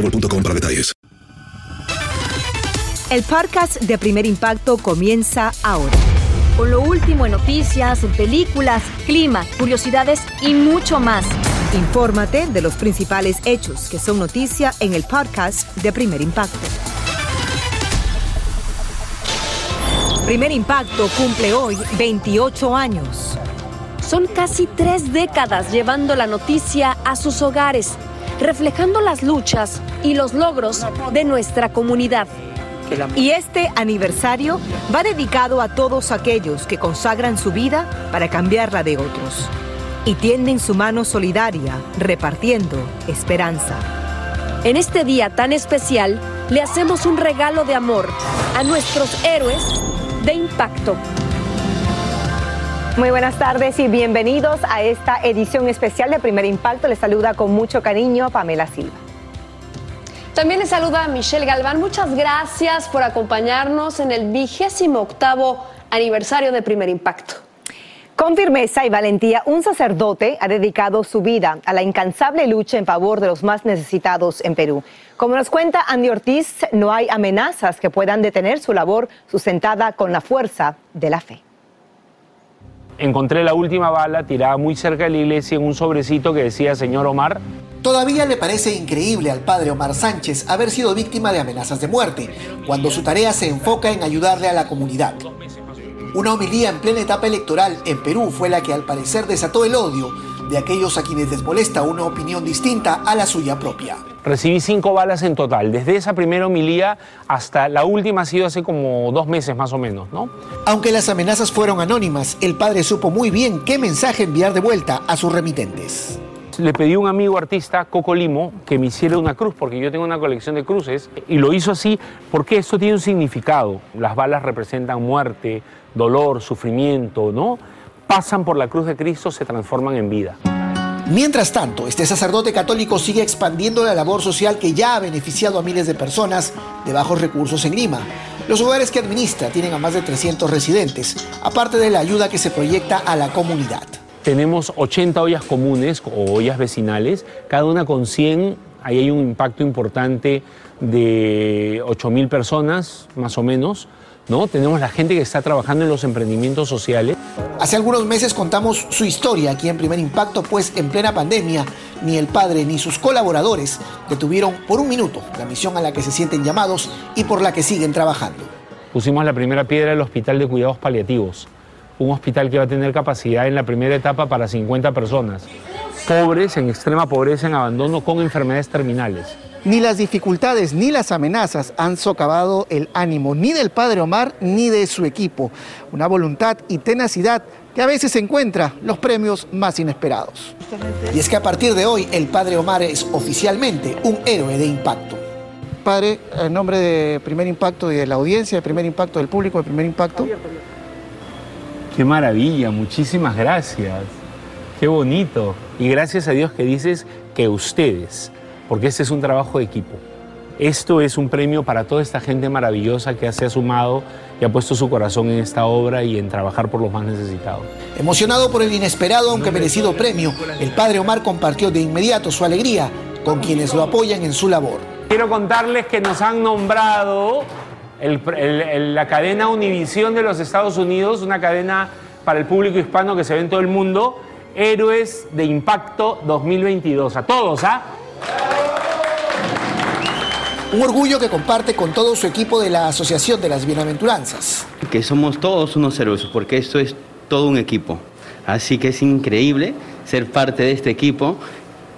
boostmobile.com para detalles. El podcast de Primer Impacto comienza ahora. Con lo último en noticias, películas, clima, curiosidades y mucho más. Infórmate de los principales hechos que son noticia en el podcast de Primer Impacto. Primer Impacto cumple hoy 28 años. Son casi tres décadas llevando la noticia a sus hogares, reflejando las luchas y los logros de nuestra comunidad. Y este aniversario va dedicado a todos aquellos que consagran su vida para cambiar la de otros y tienden su mano solidaria repartiendo esperanza. En este día tan especial, le hacemos un regalo de amor a nuestros héroes de impacto. Muy buenas tardes y bienvenidos a esta edición especial de Primer Impacto. Les saluda con mucho cariño Pamela Silva. También les saluda Michelle Galván. Muchas gracias por acompañarnos en el vigésimo octavo aniversario de Primer Impacto. Con firmeza y valentía, un sacerdote ha dedicado su vida a la incansable lucha en favor de los más necesitados en Perú. Como nos cuenta Andy Ortiz, no hay amenazas que puedan detener su labor sustentada con la fuerza de la fe. Encontré la última bala tirada muy cerca de la iglesia en un sobrecito que decía Señor Omar. Todavía le parece increíble al padre Omar Sánchez haber sido víctima de amenazas de muerte, cuando su tarea se enfoca en ayudarle a la comunidad. Una homilía en plena etapa electoral en Perú fue la que al parecer desató el odio de aquellos a quienes les molesta una opinión distinta a la suya propia. Recibí cinco balas en total, desde esa primera homilía hasta la última ha sido hace como dos meses más o menos, ¿no? Aunque las amenazas fueron anónimas, el padre supo muy bien qué mensaje enviar de vuelta a sus remitentes. Le pedí a un amigo artista, Coco Limo, que me hiciera una cruz, porque yo tengo una colección de cruces, y lo hizo así porque esto tiene un significado. Las balas representan muerte, dolor, sufrimiento, ¿no? Pasan por la cruz de Cristo, se transforman en vida. Mientras tanto, este sacerdote católico sigue expandiendo la labor social que ya ha beneficiado a miles de personas de bajos recursos en Lima. Los hogares que administra tienen a más de 300 residentes, aparte de la ayuda que se proyecta a la comunidad. Tenemos 80 ollas comunes o ollas vecinales, cada una con 100, ahí hay un impacto importante de 8 mil personas, más o menos. ¿No? Tenemos la gente que está trabajando en los emprendimientos sociales. Hace algunos meses contamos su historia aquí en Primer Impacto, pues en plena pandemia ni el padre ni sus colaboradores detuvieron por un minuto la misión a la que se sienten llamados y por la que siguen trabajando. Pusimos la primera piedra del Hospital de Cuidados Paliativos, un hospital que va a tener capacidad en la primera etapa para 50 personas, pobres, en extrema pobreza, en abandono, con enfermedades terminales. Ni las dificultades ni las amenazas han socavado el ánimo ni del padre Omar ni de su equipo. Una voluntad y tenacidad que a veces encuentra los premios más inesperados. Y es que a partir de hoy el padre Omar es oficialmente un héroe de impacto. Padre, en nombre de Primer Impacto y de la audiencia, de Primer Impacto, del público de Primer Impacto. Qué maravilla, muchísimas gracias. Qué bonito. Y gracias a Dios que dices que ustedes porque este es un trabajo de equipo. Esto es un premio para toda esta gente maravillosa que se ha sumado y ha puesto su corazón en esta obra y en trabajar por los más necesitados. Emocionado por el inesperado aunque merecido premio, el padre Omar compartió de inmediato su alegría con quienes lo apoyan en su labor. Quiero contarles que nos han nombrado la cadena Univisión de los Estados Unidos, una cadena para el público hispano que se ve en todo el mundo, Héroes de Impacto 2022. A todos, ¿ah? Un orgullo que comparte con todo su equipo de la Asociación de las Bienaventuranzas. Que somos todos unos héroes, porque esto es todo un equipo. Así que es increíble ser parte de este equipo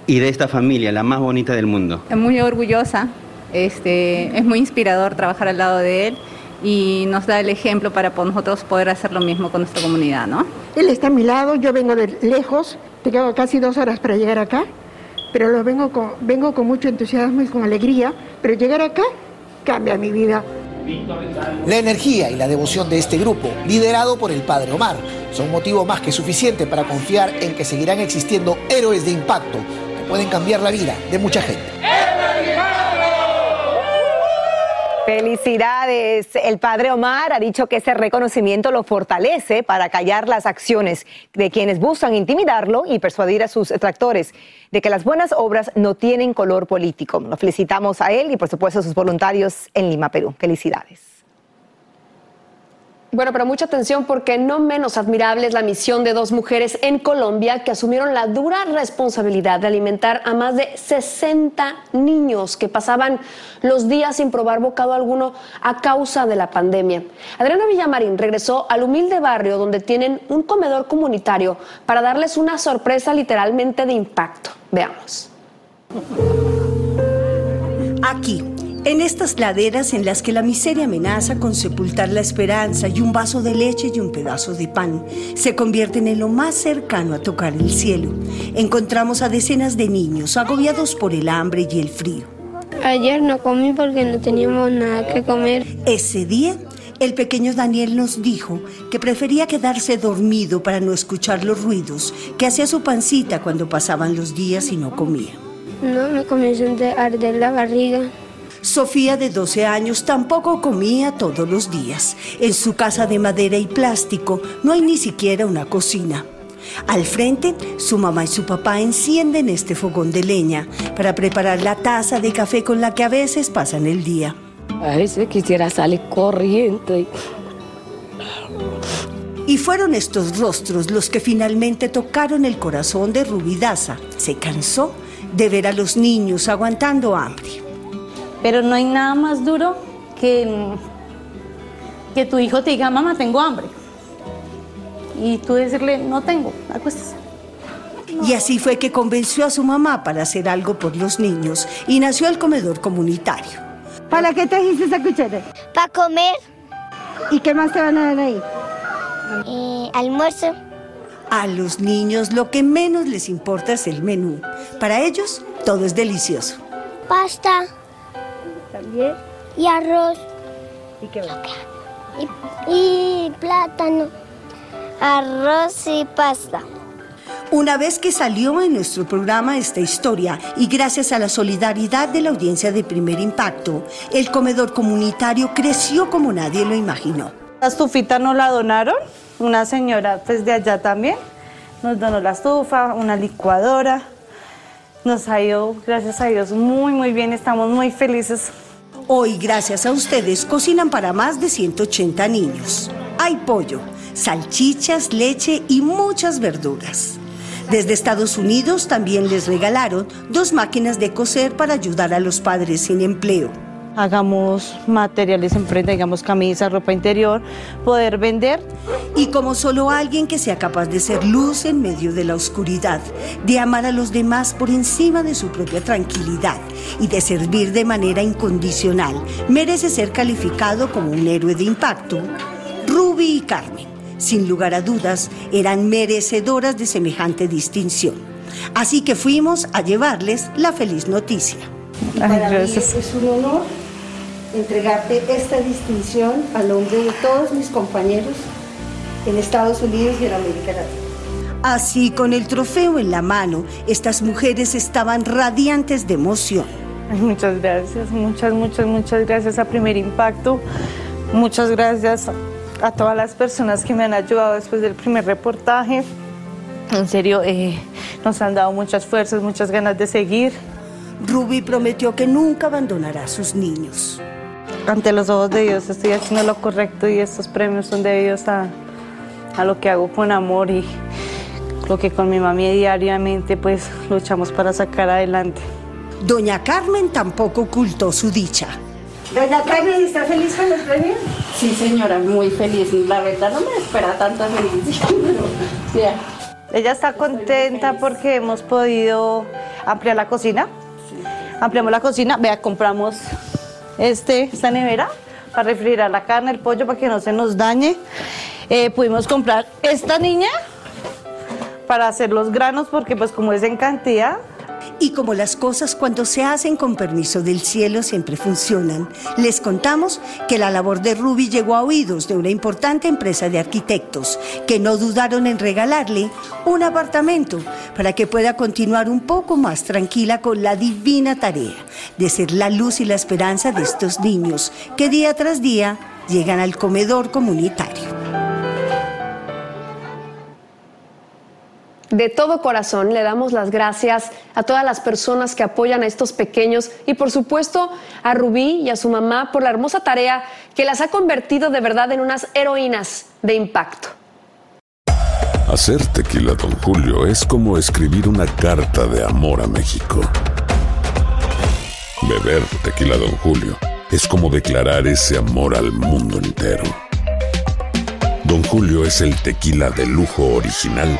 y de esta familia, la más bonita del mundo. Es muy orgullosa, este, es muy inspirador trabajar al lado de él y nos da el ejemplo para nosotros poder hacer lo mismo con nuestra comunidad, ¿no? Él está a mi lado, yo vengo de lejos, tengo casi dos horas para llegar acá pero lo vengo con, vengo con mucho entusiasmo y con alegría, pero llegar acá cambia mi vida. La energía y la devoción de este grupo, liderado por el padre Omar, son motivo más que suficiente para confiar en que seguirán existiendo héroes de impacto que pueden cambiar la vida de mucha gente. Felicidades. El padre Omar ha dicho que ese reconocimiento lo fortalece para callar las acciones de quienes buscan intimidarlo y persuadir a sus detractores de que las buenas obras no tienen color político. Lo felicitamos a él y por supuesto a sus voluntarios en Lima, Perú. Felicidades. Bueno, pero mucha atención porque no menos admirable es la misión de dos mujeres en Colombia que asumieron la dura responsabilidad de alimentar a más de 60 niños que pasaban los días sin probar bocado alguno a causa de la pandemia. Adriana Villamarín regresó al humilde barrio donde tienen un comedor comunitario para darles una sorpresa literalmente de impacto. Veamos. Aquí en estas laderas en las que la miseria amenaza con sepultar la esperanza y un vaso de leche y un pedazo de pan se convierten en lo más cercano a tocar el cielo, encontramos a decenas de niños agobiados por el hambre y el frío. Ayer no comí porque no teníamos nada que comer. Ese día, el pequeño Daniel nos dijo que prefería quedarse dormido para no escuchar los ruidos que hacía su pancita cuando pasaban los días y no comía. No, me comenzó a arder la barriga. Sofía, de 12 años, tampoco comía todos los días. En su casa de madera y plástico no hay ni siquiera una cocina. Al frente, su mamá y su papá encienden este fogón de leña para preparar la taza de café con la que a veces pasan el día. A veces quisiera salir corriendo. Y fueron estos rostros los que finalmente tocaron el corazón de Rubidaza. Se cansó de ver a los niños aguantando hambre. Pero no hay nada más duro que, que tu hijo te diga, mamá, tengo hambre. Y tú decirle, no tengo, acuéstese. Y así fue que convenció a su mamá para hacer algo por los niños y nació el comedor comunitario. ¿Para qué trajiste esa cuchara? Para comer. ¿Y qué más te van a dar ahí? Eh, almuerzo. A los niños lo que menos les importa es el menú. Para ellos todo es delicioso. Pasta. Y arroz. ¿Y qué más? Y, y plátano. Arroz y pasta. Una vez que salió en nuestro programa esta historia y gracias a la solidaridad de la audiencia de primer impacto, el comedor comunitario creció como nadie lo imaginó. La estufita nos la donaron, una señora pues de allá también, nos donó la estufa, una licuadora, nos ha ido, gracias a Dios, muy muy bien, estamos muy felices. Hoy, gracias a ustedes, cocinan para más de 180 niños. Hay pollo, salchichas, leche y muchas verduras. Desde Estados Unidos también les regalaron dos máquinas de coser para ayudar a los padres sin empleo. Hagamos materiales en prenda, digamos camisas, ropa interior, poder vender. Y como solo alguien que sea capaz de ser luz en medio de la oscuridad, de amar a los demás por encima de su propia tranquilidad y de servir de manera incondicional, merece ser calificado como un héroe de impacto, Ruby y Carmen sin lugar a dudas, eran merecedoras de semejante distinción. Así que fuimos a llevarles la feliz noticia. Para mí es un honor entregarte esta distinción a nombre de todos mis compañeros en Estados Unidos y en América Latina. Así, con el trofeo en la mano, estas mujeres estaban radiantes de emoción. Muchas gracias, muchas, muchas, muchas gracias a Primer Impacto. Muchas gracias a todas las personas que me han ayudado después del primer reportaje. En serio, eh, nos han dado muchas fuerzas, muchas ganas de seguir. Ruby prometió que nunca abandonará a sus niños. Ante los ojos de Dios estoy haciendo lo correcto y estos premios son debidos a, a lo que hago con amor y lo que con mi mami diariamente pues luchamos para sacar adelante. Doña Carmen tampoco ocultó su dicha. Doña Carmen, ¿está feliz con los premios? Sí, señora, muy feliz. La verdad no me espera tanta felicidad, pero. Ella está contenta porque hemos podido ampliar la cocina. Ampliamos la cocina, vea, compramos este, esta nevera para refrigerar la carne, el pollo, para que no se nos dañe. Eh, pudimos comprar esta niña para hacer los granos porque pues como es en cantidad, Y como las cosas cuando se hacen con permiso del cielo siempre funcionan, les contamos que la labor de Ruby llegó a oídos de una importante empresa de arquitectos que no dudaron en regalarle un apartamento para que pueda continuar un poco más tranquila con la divina tarea de ser la luz y la esperanza de estos niños que día tras día llegan al comedor comunitario. De todo corazón le damos las gracias a todas las personas que apoyan a estos pequeños y por supuesto a Rubí y a su mamá por la hermosa tarea que las ha convertido de verdad en unas heroínas de impacto. Hacer tequila, Don Julio, es como escribir una carta de amor a México. Beber tequila, Don Julio, es como declarar ese amor al mundo entero. Don Julio es el tequila de lujo original,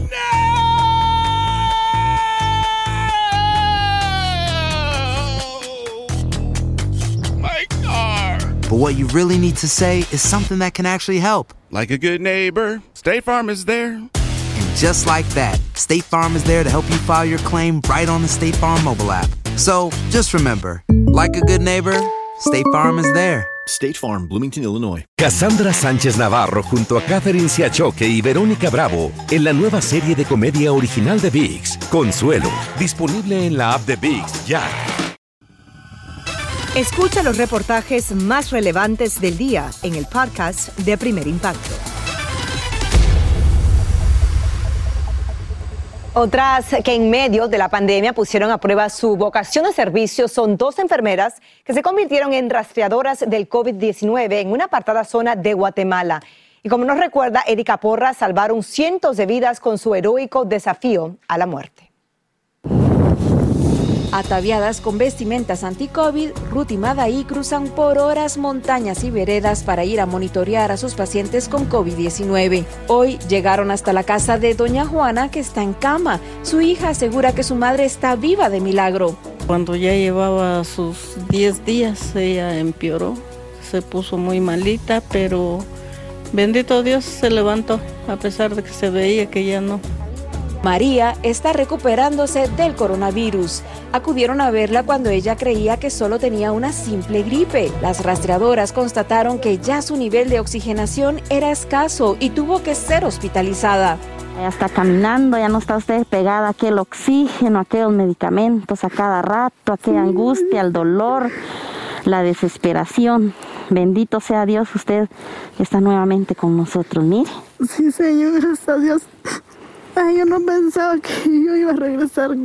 but what you really need to say is something that can actually help. Like a good neighbor, State Farm is there. And just like that, State Farm is there to help you file your claim right on the State Farm mobile app. So just remember, like a good neighbor, State Farm is there. State Farm, Bloomington, Illinois. Cassandra Sánchez Navarro junto a Catherine Siachoque y Verónica Bravo en la nueva serie de comedia original de VIX, Consuelo, disponible en la app de VIX ya. Escucha los reportajes más relevantes del día en el podcast de Primer Impacto. Otras que en medio de la pandemia pusieron a prueba su vocación de servicio son dos enfermeras que se convirtieron en rastreadoras del COVID-19 en una apartada zona de Guatemala. Y como nos recuerda Erika Porra, salvaron cientos de vidas con su heroico desafío a la muerte. Ataviadas con vestimentas anti-COVID, Ruth y cruzan por horas montañas y veredas para ir a monitorear a sus pacientes con COVID-19. Hoy llegaron hasta la casa de Doña Juana, que está en cama. Su hija asegura que su madre está viva de milagro. Cuando ya llevaba sus 10 días, ella empeoró, se puso muy malita, pero bendito Dios se levantó, a pesar de que se veía que ya no. María está recuperándose del coronavirus. Acudieron a verla cuando ella creía que solo tenía una simple gripe. Las rastreadoras constataron que ya su nivel de oxigenación era escaso y tuvo que ser hospitalizada. Ya está caminando, ya no está usted pegada a aquel oxígeno, a aquellos medicamentos a cada rato, aquella angustia, el dolor, la desesperación. Bendito sea Dios, usted está nuevamente con nosotros, mire. Sí, Señor, gracias a Dios. Ay, yo no pensaba que yo iba a regresar.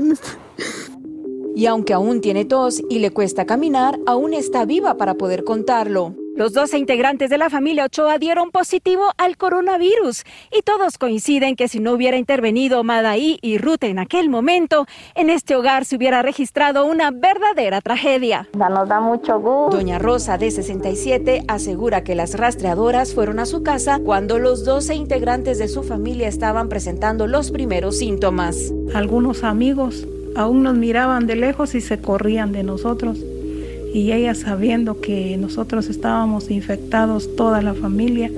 Y aunque aún tiene tos y le cuesta caminar, aún está viva para poder contarlo. Los 12 integrantes de la familia Ochoa dieron positivo al coronavirus y todos coinciden que si no hubiera intervenido Madaí y Ruth en aquel momento, en este hogar se hubiera registrado una verdadera tragedia. Nos da mucho gusto. Doña Rosa, de 67, asegura que las rastreadoras fueron a su casa cuando los 12 integrantes de su familia estaban presentando los primeros síntomas. Algunos amigos aún nos miraban de lejos y se corrían de nosotros. Y ellas sabiendo que nosotros estábamos infectados, toda la familia,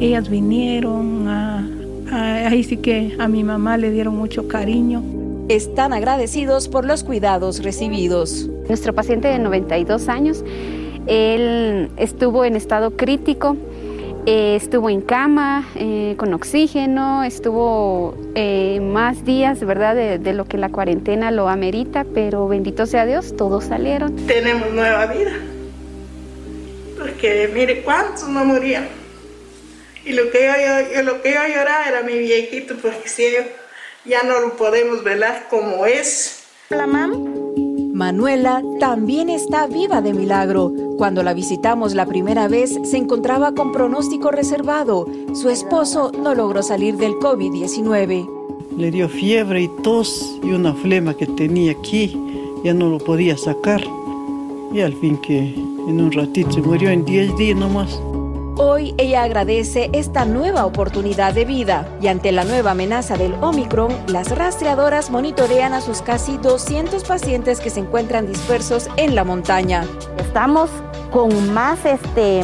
ellas vinieron, a, a- ahí sí que a mi mamá le dieron mucho cariño. Están agradecidos por los cuidados recibidos. Nuestro paciente de 92 años, él estuvo en estado crítico, eh, estuvo en cama, eh, con oxígeno, estuvo eh, más días, ¿verdad?, de, de lo que la cuarentena lo amerita, pero bendito sea Dios, todos salieron. Tenemos nueva vida. Porque mire cuántos no morían. Y lo que yo, yo- yo- lo que yo lloraba era mi viejito, porque si ellos ya no lo podemos velar como es. La mam. Manuela también está viva de milagro. Cuando la visitamos la primera vez se encontraba con pronóstico reservado. Su esposo no logró salir del COVID-19. Le dio fiebre y tos y una flema que tenía aquí. Ya no lo podía sacar. Y al fin que en un ratito se murió en 10 días nomás. Hoy ella agradece esta nueva oportunidad de vida y ante la nueva amenaza del Omicron, las rastreadoras monitorean a sus casi 200 pacientes que se encuentran dispersos en la montaña. Estamos con más este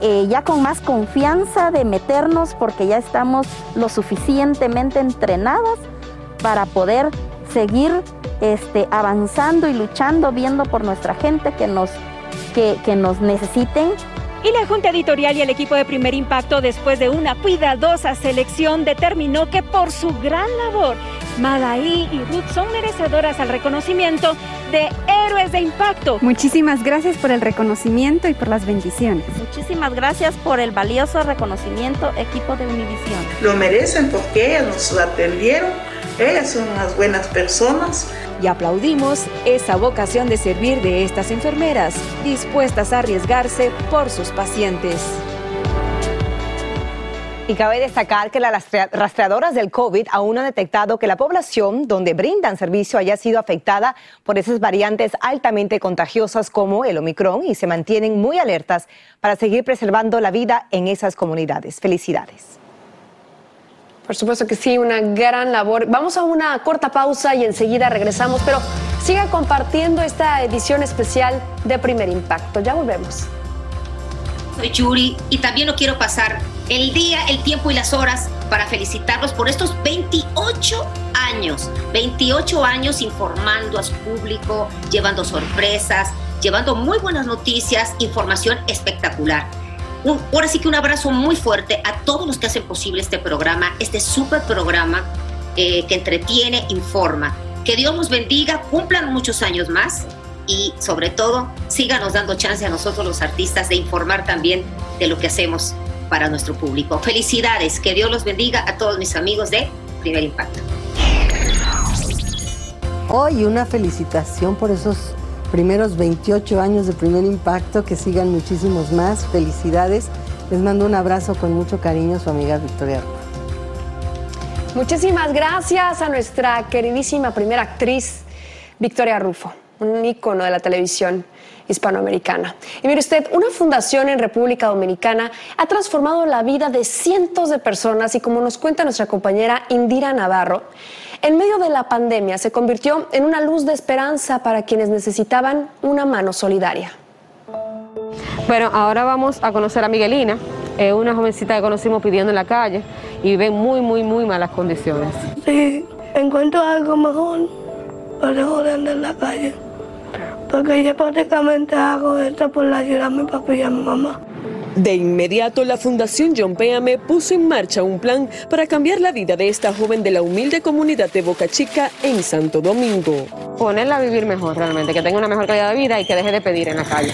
eh, ya con más confianza de meternos porque ya estamos lo suficientemente entrenadas para poder seguir este, avanzando y luchando, viendo por nuestra gente que nos, que, que nos necesiten y la Junta Editorial y el equipo de Primer Impacto, después de una cuidadosa selección, determinó que por su gran labor, Madaí y Ruth son merecedoras al reconocimiento de Héroes de Impacto. Muchísimas gracias por el reconocimiento y por las bendiciones. Muchísimas gracias por el valioso reconocimiento, equipo de Univisión. Lo merecen porque ellas nos atendieron, ellas son unas buenas personas y aplaudimos esa vocación de servir de estas enfermeras, dispuestas a arriesgarse por sus pacientes. Y cabe destacar que las rastreadoras del COVID aún han detectado que la población donde brindan servicio haya sido afectada por esas variantes altamente contagiosas como el Omicron y se mantienen muy alertas para seguir preservando la vida en esas comunidades. Felicidades. Por supuesto que sí, una gran labor. Vamos a una corta pausa y enseguida regresamos, pero siga compartiendo esta edición especial de Primer Impacto. Ya volvemos. Soy Yuri y también lo quiero pasar el día, el tiempo y las horas para felicitarlos por estos 28 años, 28 años informando a su público, llevando sorpresas, llevando muy buenas noticias, información espectacular ahora sí que un abrazo muy fuerte a todos los que hacen posible este programa, este súper programa eh, que entretiene, informa. Que Dios nos bendiga, cumplan muchos años más y sobre todo síganos dando chance a nosotros los artistas de informar también de lo que hacemos para nuestro público. Felicidades, que Dios los bendiga a todos mis amigos de Primer Impacto. Hoy una felicitación por esos primeros 28 años de primer impacto, que sigan muchísimos más. Felicidades. Les mando un abrazo con mucho cariño, su amiga Victoria Rufo. Muchísimas gracias a nuestra queridísima primera actriz, Victoria Rufo, un ícono de la televisión hispanoamericana. Y mire usted, una fundación en República Dominicana ha transformado la vida de cientos de personas y como nos cuenta nuestra compañera Indira Navarro, en medio de la pandemia se convirtió en una luz de esperanza para quienes necesitaban una mano solidaria. Bueno, ahora vamos a conocer a Miguelina, una jovencita que conocimos pidiendo en la calle y vive en muy, muy, muy malas condiciones. Sí, encuentro algo mejor, lo dejo de andar en la calle, porque yo prácticamente hago esto por la ayuda a mi papá y a mi mamá. De inmediato, la Fundación John Péame puso en marcha un plan para cambiar la vida de esta joven de la humilde comunidad de Boca Chica en Santo Domingo. Ponerla a vivir mejor realmente, que tenga una mejor calidad de vida y que deje de pedir en la calle.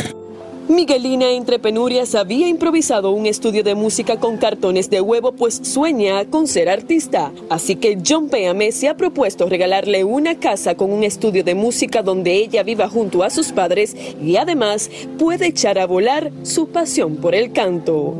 Miguelina entre penurias había improvisado un estudio de música con cartones de huevo pues sueña con ser artista. Así que John Péame se ha propuesto regalarle una casa con un estudio de música donde ella viva junto a sus padres y además puede echar a volar su pasión por el canto.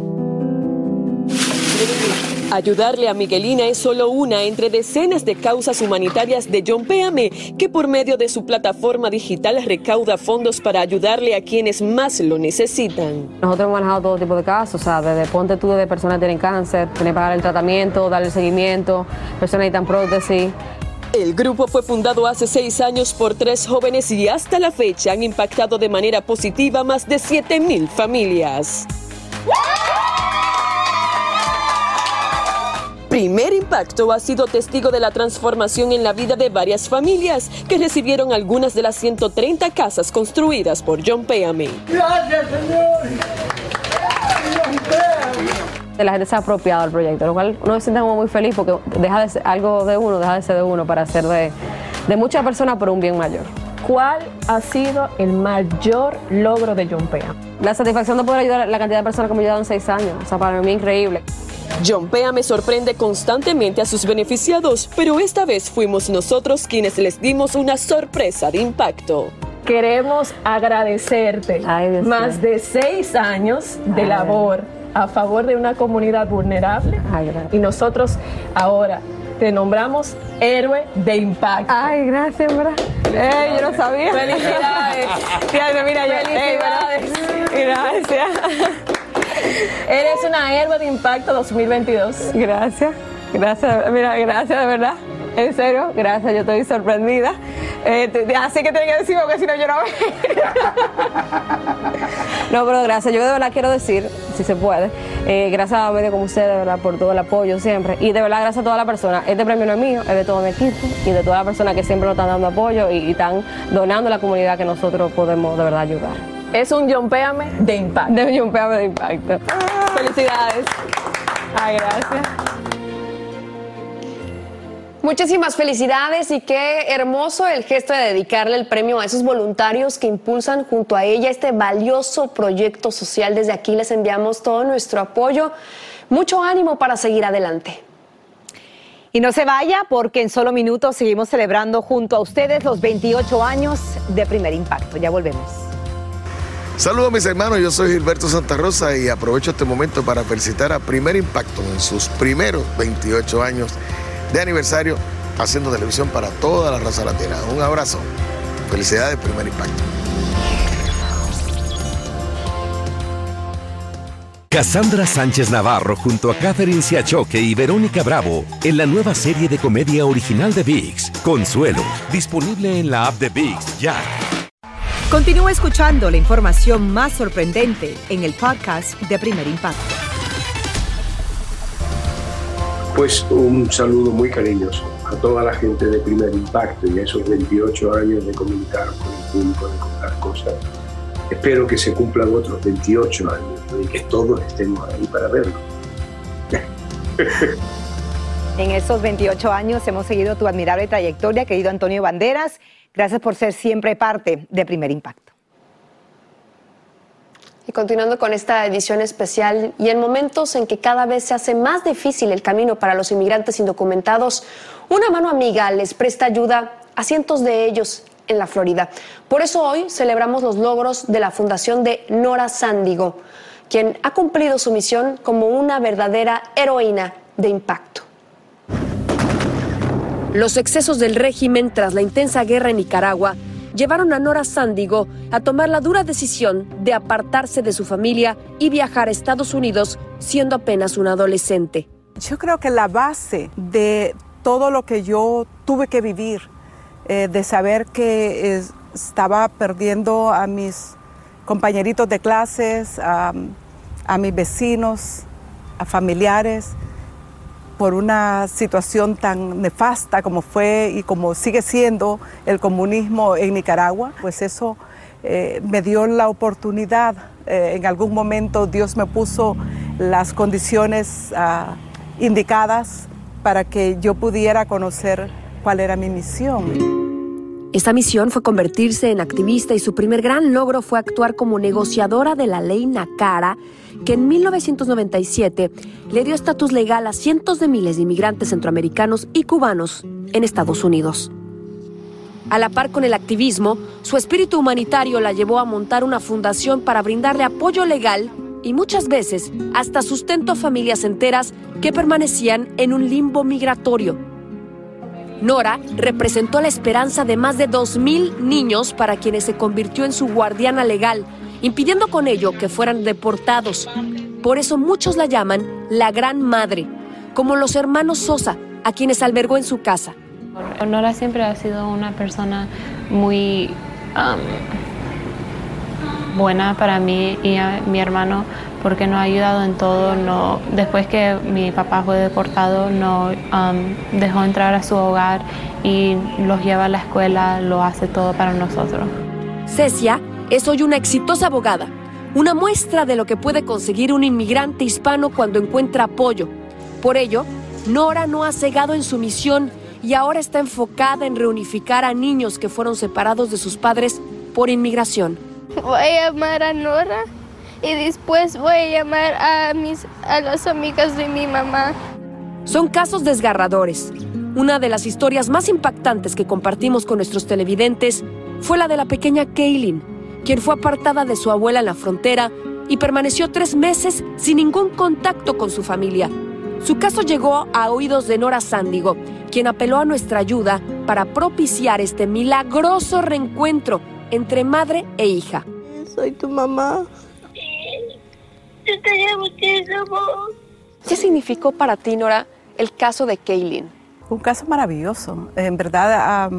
Ayudarle a Miguelina es solo una entre decenas de causas humanitarias de John Péame, que por medio de su plataforma digital recauda fondos para ayudarle a quienes más lo necesitan. Nosotros hemos manejado todo tipo de casos, o sea, desde ponte tú de personas que tienen cáncer, tienen que pagar el tratamiento, darle seguimiento, personas que necesitan prótesis. El grupo fue fundado hace seis años por tres jóvenes y hasta la fecha han impactado de manera positiva más de 7 mil familias. Primer Impacto ha sido testigo de la transformación en la vida de varias familias que recibieron algunas de las 130 casas construidas por John Péame. Gracias, Señor. La gente se ha apropiado del proyecto, lo cual uno se siente como muy feliz porque deja de ser algo de uno, deja de ser de uno para ser de, de muchas personas por un bien mayor. ¿Cuál ha sido el mayor logro de John Péame? La satisfacción de poder ayudar a la cantidad de personas que me ayudado en seis años. O sea, para mí es increíble. John Pea me sorprende constantemente a sus beneficiados, pero esta vez fuimos nosotros quienes les dimos una sorpresa de impacto. Queremos agradecerte más de seis años de labor a favor de una comunidad vulnerable y nosotros ahora te nombramos héroe de impacto. Ay, gracias, ¿verdad? Ey, yo no sabía. Felicidades. Tía, mira, yo- ey, Felicidades. Gracias. Eres una héroe de impacto 2022. Gracias, gracias, mira, gracias de verdad. En serio, gracias, yo estoy sorprendida. Eh, te- así que tengo que decir porque si no yo no No, pero gracias. Yo de verdad quiero decir, si se puede, eh, gracias a medios como ustedes, de verdad, por todo el apoyo siempre. Y de verdad, gracias a todas las personas. Este premio no es mío, es de todo mi equipo y de todas las personas que siempre nos están dando apoyo y, y están donando a la comunidad que nosotros podemos de verdad ayudar. Es un Yompeame de impacto. De un Yompeame de impacto. Felicidades. Ay, gracias. Muchísimas felicidades y qué hermoso el gesto de dedicarle el premio a esos voluntarios que impulsan junto a ella este valioso proyecto social. Desde aquí les enviamos todo nuestro apoyo. Mucho ánimo para seguir adelante. Y no se vaya porque en solo minutos seguimos celebrando junto a ustedes los 28 años de primer impacto. Ya volvemos. Saludos mis hermanos, yo soy Gilberto Santa Rosa y aprovecho este momento para felicitar a Primer Impacto en sus primeros 28 años de aniversario haciendo televisión para toda la raza latina. Un abrazo. Felicidades Primer Impacto. Cassandra Sánchez Navarro junto a Catherine Siachoque y Verónica Bravo en la nueva serie de comedia original de VIX, Consuelo, disponible en la app de VIX ya. Continúa escuchando la información más sorprendente en el podcast de Primer Impacto. Pues un saludo muy cariñoso a toda la gente de Primer Impacto y a esos 28 años de comunicar con el público, de contar cosas. Espero que se cumplan otros 28 años y que todos estemos ahí para verlo. En esos 28 años hemos seguido tu admirable trayectoria, querido Antonio Banderas. Gracias por ser siempre parte de Primer Impacto. Y continuando con esta edición especial y en momentos en que cada vez se hace más difícil el camino para los inmigrantes indocumentados, una mano amiga les presta ayuda a cientos de ellos en la Florida. Por eso hoy celebramos los logros de la fundación de Nora Sándigo, quien ha cumplido su misión como una verdadera heroína de impacto. Los excesos del régimen tras la intensa guerra en Nicaragua llevaron a Nora Sándigo a tomar la dura decisión de apartarse de su familia y viajar a Estados Unidos siendo apenas una adolescente. Yo creo que la base de todo lo que yo tuve que vivir, eh, de saber que estaba perdiendo a mis compañeritos de clases, a mis vecinos, a familiares, por una situación tan nefasta como fue y como sigue siendo el comunismo en Nicaragua, pues eso eh, me dio la oportunidad. Eh, en algún momento Dios me puso las condiciones ah, indicadas para que yo pudiera conocer cuál era mi misión. Esta misión fue convertirse en activista y su primer gran logro fue actuar como negociadora de la ley NACARA, que en 1997 le dio estatus legal a cientos de miles de inmigrantes centroamericanos y cubanos en Estados Unidos. A la par con el activismo, su espíritu humanitario la llevó a montar una fundación para brindarle apoyo legal y muchas veces hasta sustento a familias enteras que permanecían en un limbo migratorio. Nora representó la esperanza de más de 2.000 niños para quienes se convirtió en su guardiana legal, impidiendo con ello que fueran deportados. Por eso muchos la llaman la Gran Madre, como los hermanos Sosa, a quienes albergó en su casa. Nora siempre ha sido una persona muy um, buena para mí y a mi hermano porque nos ha ayudado en todo. No, después que mi papá fue deportado, no um, dejó entrar a su hogar y los lleva a la escuela, lo hace todo para nosotros. Cecia es hoy una exitosa abogada, una muestra de lo que puede conseguir un inmigrante hispano cuando encuentra apoyo. Por ello, Nora no ha cegado en su misión y ahora está enfocada en reunificar a niños que fueron separados de sus padres por inmigración. Voy a llamar a Nora y después voy a llamar a, mis, a las amigas de mi mamá. Son casos desgarradores. Una de las historias más impactantes que compartimos con nuestros televidentes fue la de la pequeña Kaylin, quien fue apartada de su abuela en la frontera y permaneció tres meses sin ningún contacto con su familia. Su caso llegó a oídos de Nora Sándigo, quien apeló a nuestra ayuda para propiciar este milagroso reencuentro entre madre e hija. Soy tu mamá. Yo te llamo ¿Qué significó para ti, Nora, el caso de Kaylin? Un caso maravilloso. En verdad,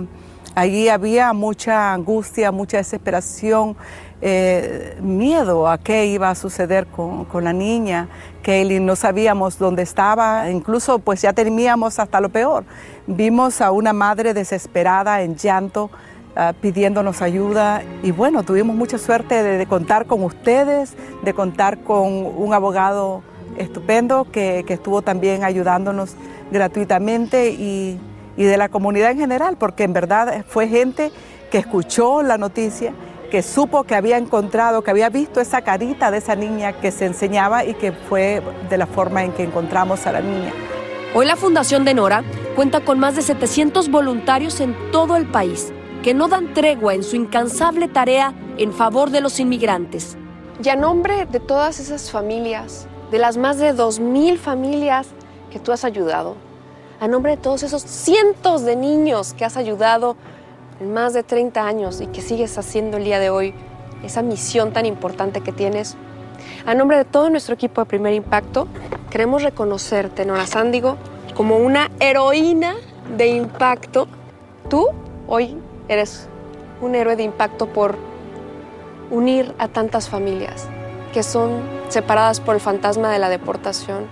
allí había mucha angustia, mucha desesperación, eh, miedo a qué iba a suceder con, con la niña. Kaylin no sabíamos dónde estaba, incluso pues ya temíamos hasta lo peor. Vimos a una madre desesperada, en llanto, ah, pidiéndonos ayuda y bueno, tuvimos mucha suerte de, contar con ustedes, de contar con un abogado estupendo que, que estuvo también ayudándonos gratuitamente y, y de la comunidad en general, porque en verdad fue gente que escuchó la noticia que supo que había encontrado, que había visto esa carita de esa niña que se enseñaba y que fue de la forma en que encontramos a la niña. Hoy la Fundación de Nora cuenta con más de 700 voluntarios en todo el país que no dan tregua en su incansable tarea en favor de los inmigrantes. Y a nombre de todas esas familias, de las más de 2.000 familias que tú has ayudado, a nombre de todos esos cientos de niños que has ayudado en más de 30 años y que sigues haciendo el día de hoy esa misión tan importante que tienes. A nombre de todo nuestro equipo de Primer Impacto, queremos reconocerte, Nora Sándigo, como una heroína de impacto. Tú hoy eres un héroe de impacto por unir a tantas familias que son separadas por el fantasma de la deportación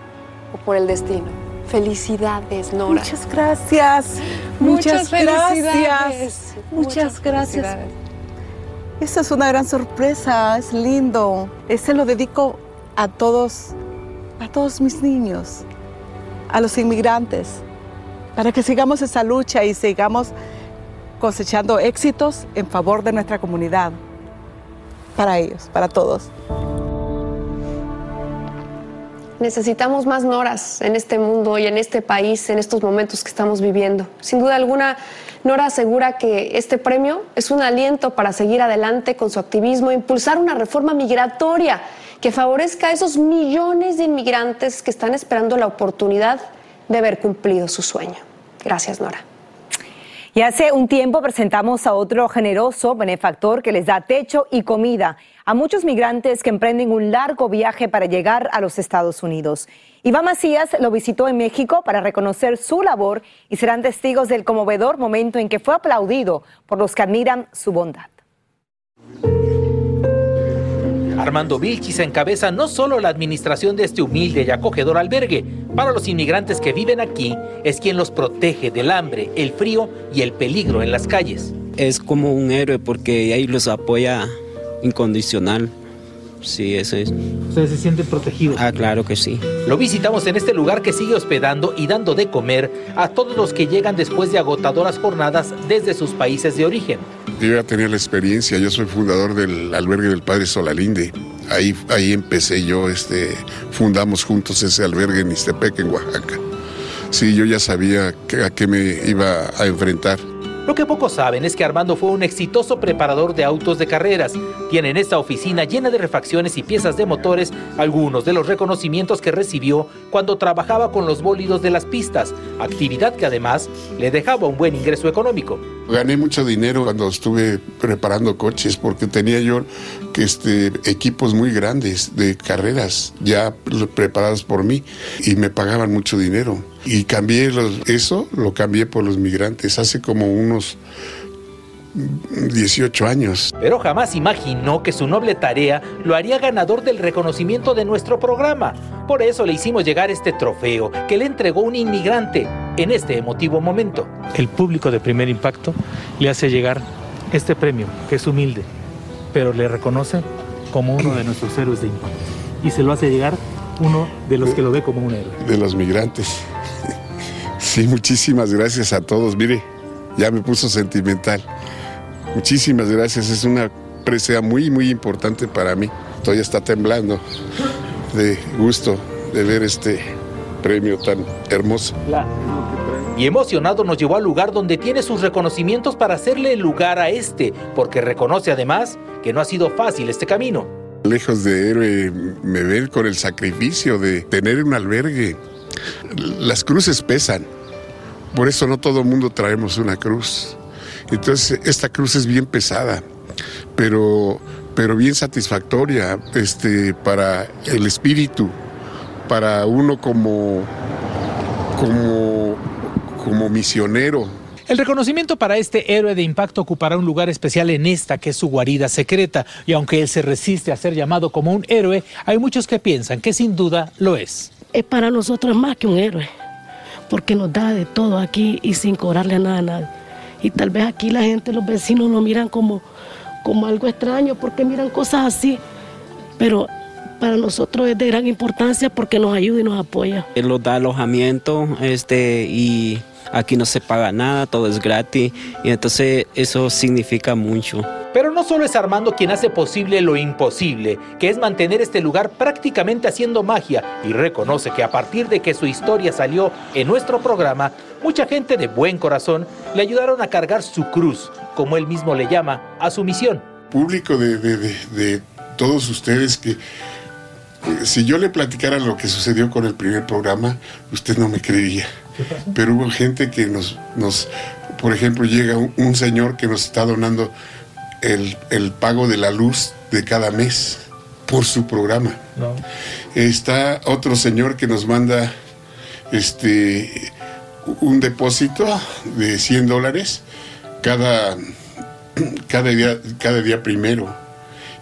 o por el destino. Felicidades, Nora. Muchas gracias. Muchas, gracias. Muchas, gracias. Esa es una gran sorpresa, es lindo. Ese lo dedico a todos, a todos mis niños, a los inmigrantes, para que sigamos esa lucha y sigamos cosechando éxitos en favor de nuestra comunidad. Para ellos, para todos. Necesitamos más Noras en este mundo y en este país, en estos momentos que estamos viviendo. Sin duda alguna, Nora asegura que este premio es un aliento para seguir adelante con su activismo e impulsar una reforma migratoria que favorezca a esos millones de inmigrantes que están esperando la oportunidad de haber cumplido su sueño. Gracias, Nora. Y hace un tiempo presentamos a otro generoso benefactor que les da techo y comida a muchos migrantes que emprenden un largo viaje para llegar a los Estados Unidos. Iván Macías lo visitó en México para reconocer su labor y serán testigos del conmovedor momento en que fue aplaudido por los que admiran su bondad. Armando Vilchis encabeza no solo la administración de este humilde y acogedor albergue, para los inmigrantes que viven aquí, es quien los protege del hambre, el frío y el peligro en las calles. Es como un héroe porque ahí los apoya incondicional. Sí, eso es. ¿Ustedes se sienten protegidos? Ah, claro que sí. Lo visitamos en este lugar que sigue hospedando y dando de comer a todos los que llegan después de agotadoras jornadas desde sus países de origen. Yo ya tenía la experiencia, yo soy fundador del albergue del Padre Solalinde. Ahí, ahí empecé yo, este, fundamos juntos ese albergue en Istepec, en Oaxaca. Sí, yo ya sabía a qué me iba a enfrentar. Lo que pocos saben es que Armando fue un exitoso preparador de autos de carreras. Tiene en esta oficina llena de refacciones y piezas de motores algunos de los reconocimientos que recibió cuando trabajaba con los bólidos de las pistas, actividad que además le dejaba un buen ingreso económico. Gané mucho dinero cuando estuve preparando coches porque tenía yo este, equipos muy grandes de carreras ya preparados por mí y me pagaban mucho dinero. Y cambié eso, lo cambié por los migrantes hace como unos 18 años. Pero jamás imaginó que su noble tarea lo haría ganador del reconocimiento de nuestro programa. Por eso le hicimos llegar este trofeo que le entregó un inmigrante en este emotivo momento. El público de primer impacto le hace llegar este premio, que es humilde, pero le reconoce como uno de nuestros héroes de impacto. Y se lo hace llegar uno de los que lo ve como un héroe. De los migrantes. Sí, muchísimas gracias a todos. Mire, ya me puso sentimental. Muchísimas gracias, es una presea muy, muy importante para mí. todavía está temblando de gusto de ver este premio tan hermoso. Y emocionado nos llevó al lugar donde tiene sus reconocimientos para hacerle lugar a este, porque reconoce además que no ha sido fácil este camino. Lejos de héroe, me ven con el sacrificio de tener un albergue. Las cruces pesan, por eso no todo el mundo traemos una cruz. Entonces, esta cruz es bien pesada, pero, pero bien satisfactoria este, para el espíritu, para uno como, como, como misionero. El reconocimiento para este héroe de impacto ocupará un lugar especial en esta que es su guarida secreta, y aunque él se resiste a ser llamado como un héroe, hay muchos que piensan que sin duda lo es. Es para nosotros más que un héroe, porque nos da de todo aquí y sin cobrarle nada a nadie. Y tal vez aquí la gente, los vecinos lo miran como, como algo extraño, porque miran cosas así, pero para nosotros es de gran importancia porque nos ayuda y nos apoya. Él nos da alojamiento este, y aquí no se paga nada, todo es gratis y entonces eso significa mucho. Pero no solo es Armando quien hace posible lo imposible, que es mantener este lugar prácticamente haciendo magia y reconoce que a partir de que su historia salió en nuestro programa, mucha gente de buen corazón le ayudaron a cargar su cruz, como él mismo le llama, a su misión. Público de, de, de, de todos ustedes que si yo le platicara lo que sucedió con el primer programa, usted no me creería. Pero hubo gente que nos, nos por ejemplo, llega un, un señor que nos está donando el, el, pago de la luz de cada mes por su programa. No. Está otro señor que nos manda este un depósito de 100 dólares cada, cada, día, cada día primero.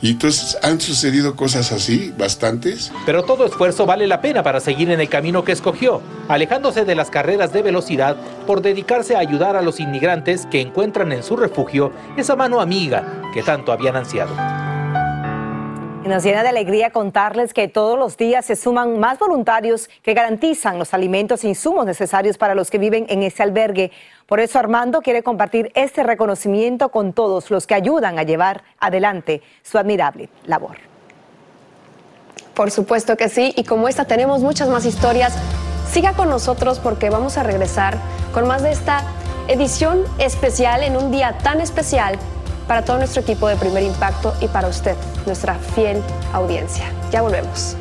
Y entonces han sucedido cosas así, bastantes. Pero todo esfuerzo vale la pena para seguir en el camino que escogió, alejándose de las carreras de velocidad por dedicarse a ayudar a los inmigrantes que encuentran en su refugio esa mano amiga que tanto habían ansiado. Y nos llena de alegría contarles que todos los días se suman más voluntarios que garantizan los alimentos e insumos necesarios para los que viven en este albergue. Por eso Armando quiere compartir este reconocimiento con todos los que ayudan a llevar adelante su admirable labor. Por supuesto que sí, y como esta tenemos muchas más historias. Siga con nosotros porque vamos a regresar con más de esta edición especial en un día tan especial para todo nuestro equipo de Primer Impacto y para usted, nuestra fiel audiencia. Ya volvemos.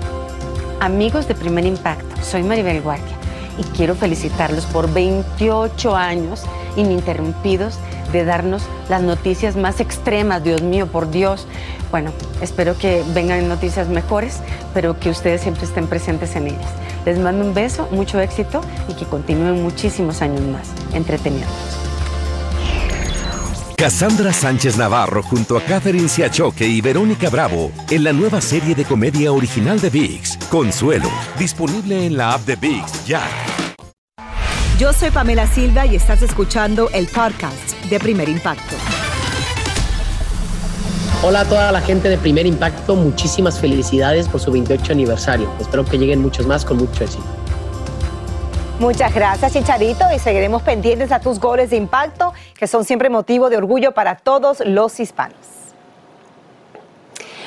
Amigos de Primer Impacto, soy Maribel Guardia y quiero felicitarlos por 28 años ininterrumpidos de darnos las noticias más extremas, Dios mío, por Dios. Bueno, espero que vengan noticias mejores, pero que ustedes siempre estén presentes en ellas. Les mando un beso, mucho éxito y que continúen muchísimos años más entreteniéndonos. Cassandra Sánchez Navarro junto a Catherine Siachoque y Verónica Bravo en la nueva serie de comedia original de VIX, Consuelo, disponible en la app de VIX ya. Yo soy Pamela Silva y estás escuchando el podcast de Primer Impacto. Hola a toda la gente de Primer Impacto, muchísimas felicidades por su 28 aniversario. Espero que lleguen muchos más con mucho éxito. Muchas gracias, Chicharito, y seguiremos pendientes a tus goles de impacto, que son siempre motivo de orgullo para todos los hispanos.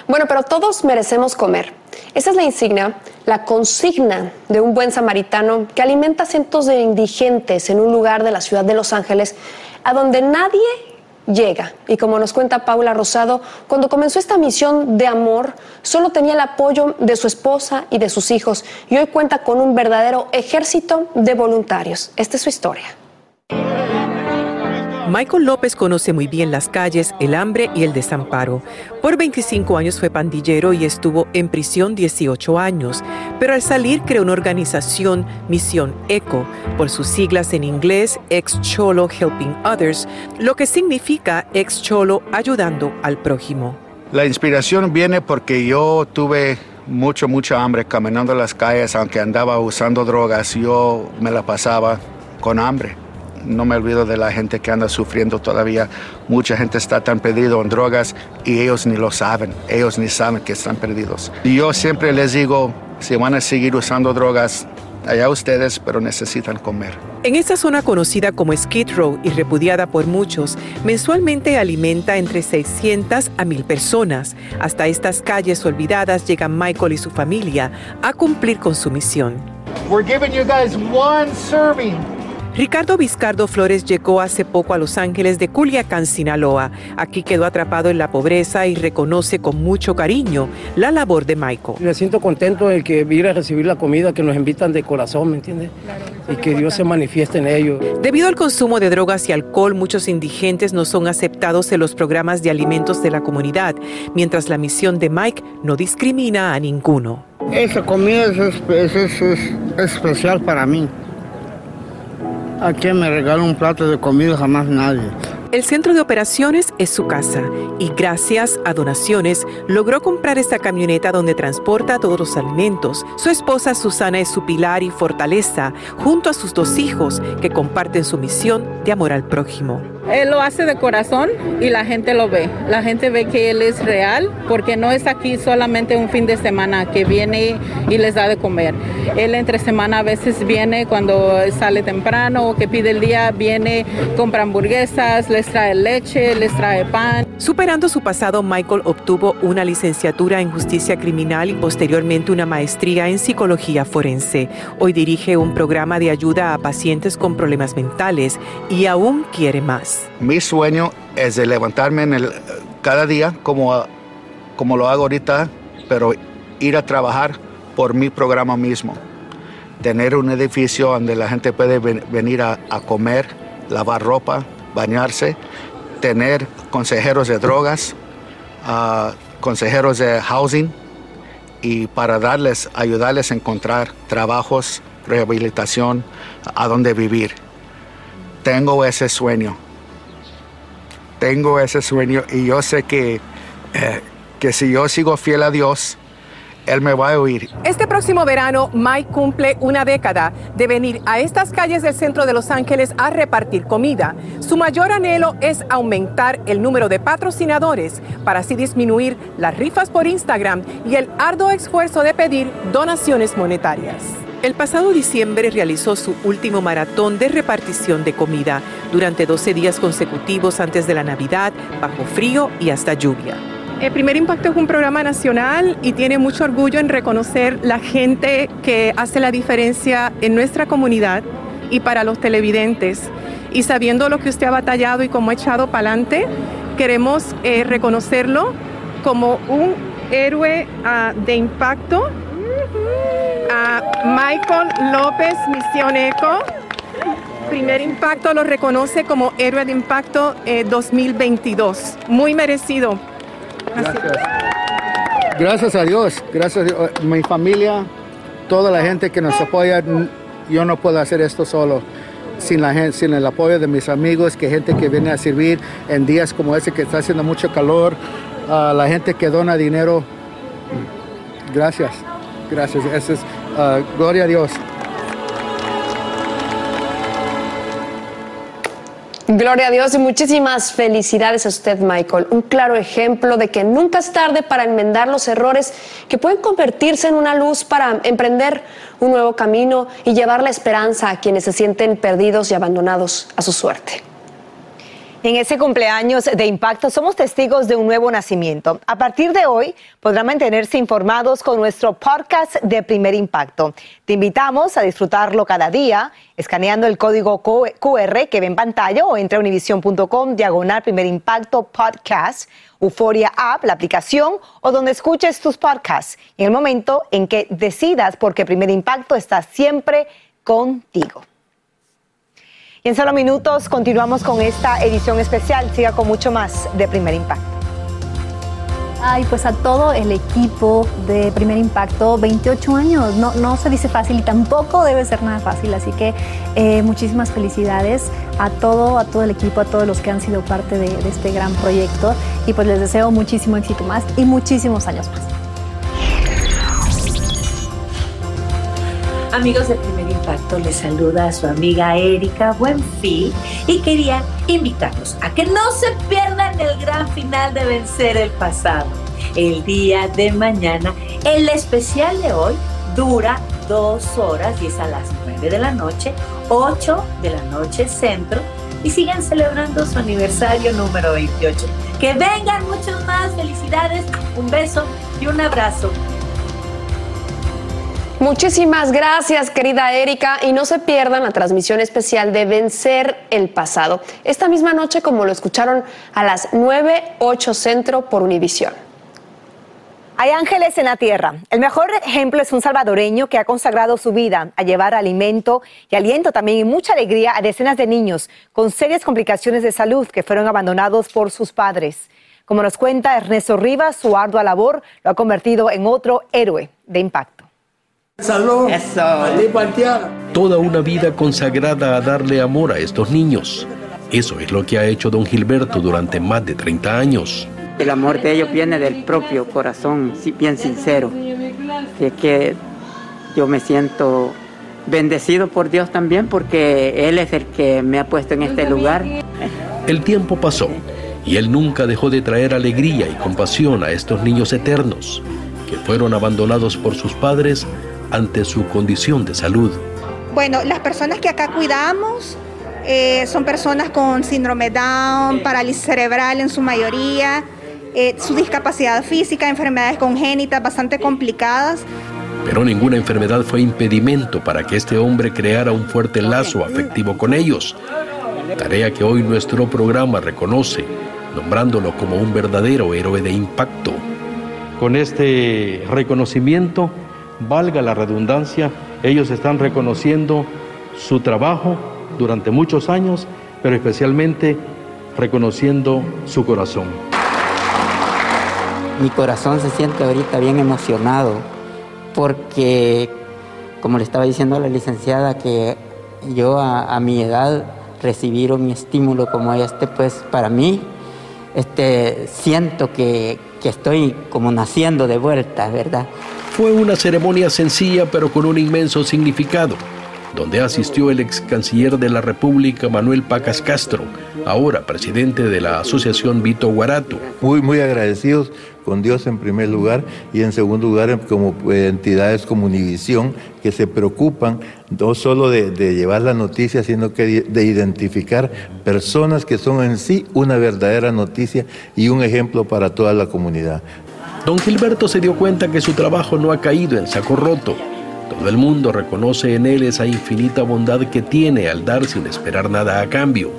Bueno, pero todos merecemos comer. Esa es la insignia, la consigna de un buen samaritano que alimenta a cientos de indigentes en un lugar de la ciudad de Los Ángeles, a donde nadie llega. Y como nos cuenta Paula Rosado, cuando comenzó esta misión de amor, solo tenía el apoyo de su esposa y de sus hijos. Y hoy cuenta con un verdadero ejército de voluntarios. Esta es su historia. Michael López conoce muy bien las calles, el hambre y el desamparo. Por 25 años fue pandillero y estuvo en prisión 18 años, pero al salir creó una organización, Misión ECO, por sus siglas en inglés, Ex Cholo Helping Others, lo que significa Ex Cholo ayudando al prójimo. La inspiración viene porque yo tuve mucho, mucha hambre caminando las calles, aunque andaba usando drogas, yo me la pasaba con hambre no me olvido de la gente que anda sufriendo todavía. Mucha gente está tan perdido en drogas y ellos ni lo saben, ellos ni saben que están perdidos. Y yo siempre les digo, si van a seguir usando drogas, allá ustedes, pero necesitan comer. En esta zona conocida como Skid Row y repudiada por muchos, mensualmente alimenta entre 600 a 1000 personas. Hasta estas calles olvidadas llegan Michael y su familia a cumplir con su misión. We're giving you guys one serving. Ricardo Vizcardo Flores llegó hace poco a Los Ángeles de Culiacán, Sinaloa. Aquí quedó atrapado en la pobreza y reconoce con mucho cariño la labor de Michael. Me siento contento de que ir a recibir la comida que nos invitan de corazón, ¿me entiendes? Y que Dios se manifieste en ellos. Debido al consumo de drogas y alcohol, muchos indigentes no son aceptados en los programas de alimentos de la comunidad, mientras la misión de Mike no discrimina a ninguno. Esa comida es, es- es- es especial para mí. ¿A quién me regala un plato de comida? Jamás nadie. El centro de operaciones es su casa y gracias a donaciones logró comprar esta camioneta donde transporta todos los alimentos. Su esposa Susana es su pilar y fortaleza junto a sus dos hijos que comparten su misión de amor al prójimo. Él lo hace de corazón y la gente lo ve. La gente ve que él es real porque no es aquí solamente un fin de semana que viene y les da de comer. Él entre semana a veces viene cuando sale temprano o que pide el día, viene, compra hamburguesas, les trae leche, les trae pan. Superando su pasado, Michael obtuvo una licenciatura en justicia criminal y posteriormente una maestría en psicología forense. Hoy dirige un programa de ayuda a pacientes con problemas mentales y aún quiere más. Mi sueño es de levantarme en el, cada día como, como lo hago ahorita, pero ir a trabajar por mi programa mismo. Tener un edificio donde la gente puede ven- venir a comer, lavar ropa, bañarse, tener consejeros de drogas, ah, consejeros de housing y para darles, ayudarles a encontrar trabajos, rehabilitación, a dónde vivir. Tengo ese sueño tengo ese sueño y yo sé que, eh, que si yo sigo fiel a Dios, Él me va a oír. Este próximo verano, Mike cumple una década de venir a estas calles del centro de Los Ángeles a repartir comida. Su mayor anhelo es aumentar el número de patrocinadores para así disminuir las rifas por Instagram y el arduo esfuerzo de pedir donaciones monetarias. El pasado diciembre realizó su último maratón de repartición de comida durante 12 días consecutivos antes de la Navidad, bajo frío y hasta lluvia. El Primer Impacto es un programa nacional y tiene mucho orgullo en reconocer la gente que hace la diferencia en nuestra comunidad y para los televidentes. Y sabiendo lo que usted ha batallado y cómo ha echado para adelante, queremos eh, reconocerlo como un héroe ah, de impacto. A Michael López Misión Eco. Primer Impacto lo reconoce como héroe de impacto eh, 2022. Muy merecido. Gracias. Gracias a Dios, gracias a Dios. Mi familia, toda la gente que nos apoya, yo no puedo hacer esto solo. Sin, la gente, sin el apoyo de mis amigos, que gente que viene a servir en días como ese que está haciendo mucho calor, a la gente que dona dinero. Gracias, gracias. Eso es, ah, gloria a Dios. Gloria a Dios y muchísimas felicidades a usted, Michael. Un claro ejemplo de que nunca es tarde para enmendar los errores que pueden convertirse en una luz para emprender un nuevo camino y llevar la esperanza a quienes se sienten perdidos y abandonados a su suerte. En ese cumpleaños de impacto somos testigos de un nuevo nacimiento. A partir de hoy podrán mantenerse informados con nuestro podcast de primer impacto. Te invitamos a disfrutarlo cada día escaneando el código QR que ve en pantalla o entra a univision.com diagonal primer impacto podcast, Euforia App, la aplicación o donde escuches tus podcasts. En el momento en que decidas porque primer impacto está siempre contigo. Y en solo minutos continuamos con esta edición especial. Siga con mucho más de Primer Impacto. Ay, pues a todo el equipo de Primer Impacto, 28 años, no, no se dice fácil y tampoco debe ser nada fácil, así que eh, muchísimas felicidades a todo, a todo el equipo, a todos los que han sido parte de, de este gran proyecto y pues les deseo muchísimo éxito más y muchísimos años más. Amigos de Primer Impacto, les saluda a su amiga Erika Buenfil y quería invitarlos a que no se pierdan el gran final de Vencer el Pasado. El día de mañana, el especial de hoy dura dos horas y a las 9 de la noche, 8 de la noche centro y sigan celebrando su aniversario número 28. Que vengan muchos más, felicidades, un beso y un abrazo. Muchísimas gracias, querida Erika, y no se pierdan la transmisión especial de Vencer el Pasado. Esta misma noche, como lo escucharon, a las 9, 8 Centro por Univisión. Hay ángeles en la tierra. El mejor ejemplo es un salvadoreño que ha consagrado su vida a llevar alimento y aliento también y mucha alegría a decenas de niños con serias complicaciones de salud que fueron abandonados por sus padres. Como nos cuenta Ernesto Rivas, su ardua labor lo ha convertido en otro héroe de impacto. Salud. Toda una vida consagrada a darle amor a estos niños. Eso es lo que ha hecho don Gilberto durante más de 30 años. El amor de ellos viene del propio corazón, bien sincero. es que yo me siento bendecido por Dios también porque Él es el que me ha puesto en este lugar. El tiempo pasó y Él nunca dejó de traer alegría y compasión a estos niños eternos que fueron abandonados por sus padres ante su condición de salud. Bueno, las personas que acá cuidamos eh, son personas con síndrome Down, parálisis cerebral en su mayoría, eh, su discapacidad física, enfermedades congénitas bastante complicadas. Pero ninguna enfermedad fue impedimento para que este hombre creara un fuerte lazo afectivo con ellos. Tarea que hoy nuestro programa reconoce, nombrándolo como un verdadero héroe de impacto. Con este reconocimiento, valga la redundancia, ellos están reconociendo su trabajo durante muchos años, pero especialmente reconociendo su corazón. Mi corazón se siente ahorita bien emocionado porque, como le estaba diciendo a la licenciada, que yo a, mi edad recibir un estímulo como este, pues para mí este, siento que, que estoy como naciendo de vuelta, ¿verdad? Fue una ceremonia sencilla pero con un inmenso significado, donde asistió el ex canciller de la República Manuel Pacas Castro, ahora presidente de la Asociación Vito Guarato. Muy, muy agradecidos con Dios en primer lugar y en segundo lugar como eh, entidades como Univisión que se preocupan no solo de, de, llevar la noticia, sino que de identificar personas que son en sí una verdadera noticia y un ejemplo para toda la comunidad. Don Gilberto se dio cuenta que su trabajo no ha caído en saco roto. Todo el mundo reconoce en él esa infinita bondad que tiene al dar sin esperar nada a cambio.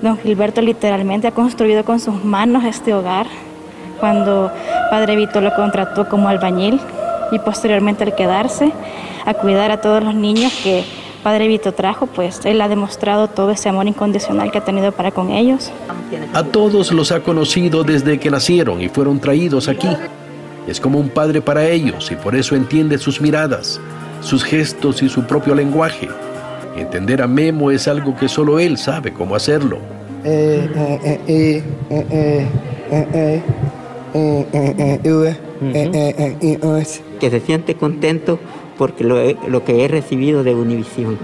Don Gilberto literalmente ha construido con sus manos este hogar. Cuando Padre Vito lo contrató como albañil y posteriormente al quedarse a cuidar a todos los niños que Padre Vito trajo, pues él ha demostrado todo ese amor incondicional que ha tenido para con ellos. A todos los ha conocido desde que nacieron y fueron traídos aquí. Es como un padre para ellos y por eso entiende sus miradas, sus gestos y su propio lenguaje. Entender a Memo es algo que solo él sabe cómo hacerlo. Que se siente contento porque lo, lo que he recibido de Univisión.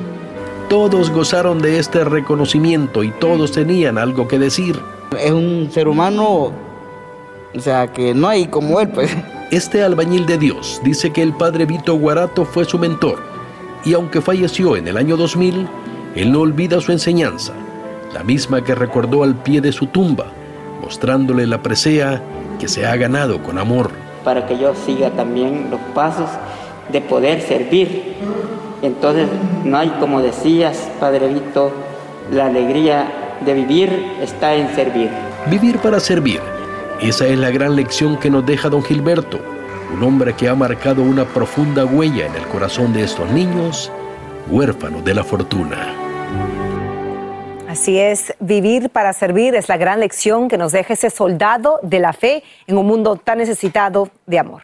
Todos gozaron de este reconocimiento y todos tenían algo que decir. Es un ser humano o sea, que no hay como él, pues. Este albañil de Dios dice que el padre Vito Guarato fue su mentor y aunque falleció en el año 2000, él no olvida su enseñanza, la misma que recordó al pie de su tumba, mostrándole la presea que se ha ganado con amor. Para que yo siga también los pasos de poder servir. Entonces, no hay, como decías, Padre Vito, la alegría de vivir está en servir. Vivir para servir esa es la gran lección que nos deja don Gilberto, un hombre que ha marcado una profunda huella en el corazón de estos niños, huérfanos de la fortuna. Así es, vivir para servir es la gran lección que nos deja ese soldado de la fe en un mundo tan necesitado de amor.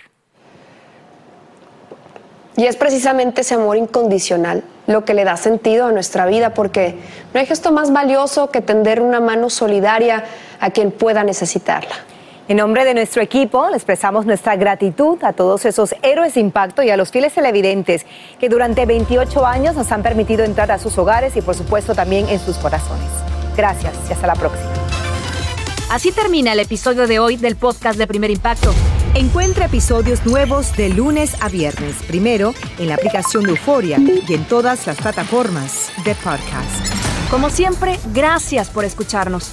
Y es precisamente ese amor incondicional lo que le da sentido a nuestra vida, porque no hay gesto más valioso que tender una mano solidaria a quien pueda necesitarla. En nombre de nuestro equipo, le expresamos nuestra gratitud a todos esos héroes de impacto y a los fieles televidentes que durante 28 años nos han permitido entrar a sus hogares y por supuesto también en sus corazones. Gracias y hasta la próxima. Así termina el episodio de hoy del podcast de Primer Impacto. Encuentra episodios nuevos de lunes a viernes, primero en la aplicación de Euforia y en todas las plataformas de podcast. Como siempre, gracias por escucharnos.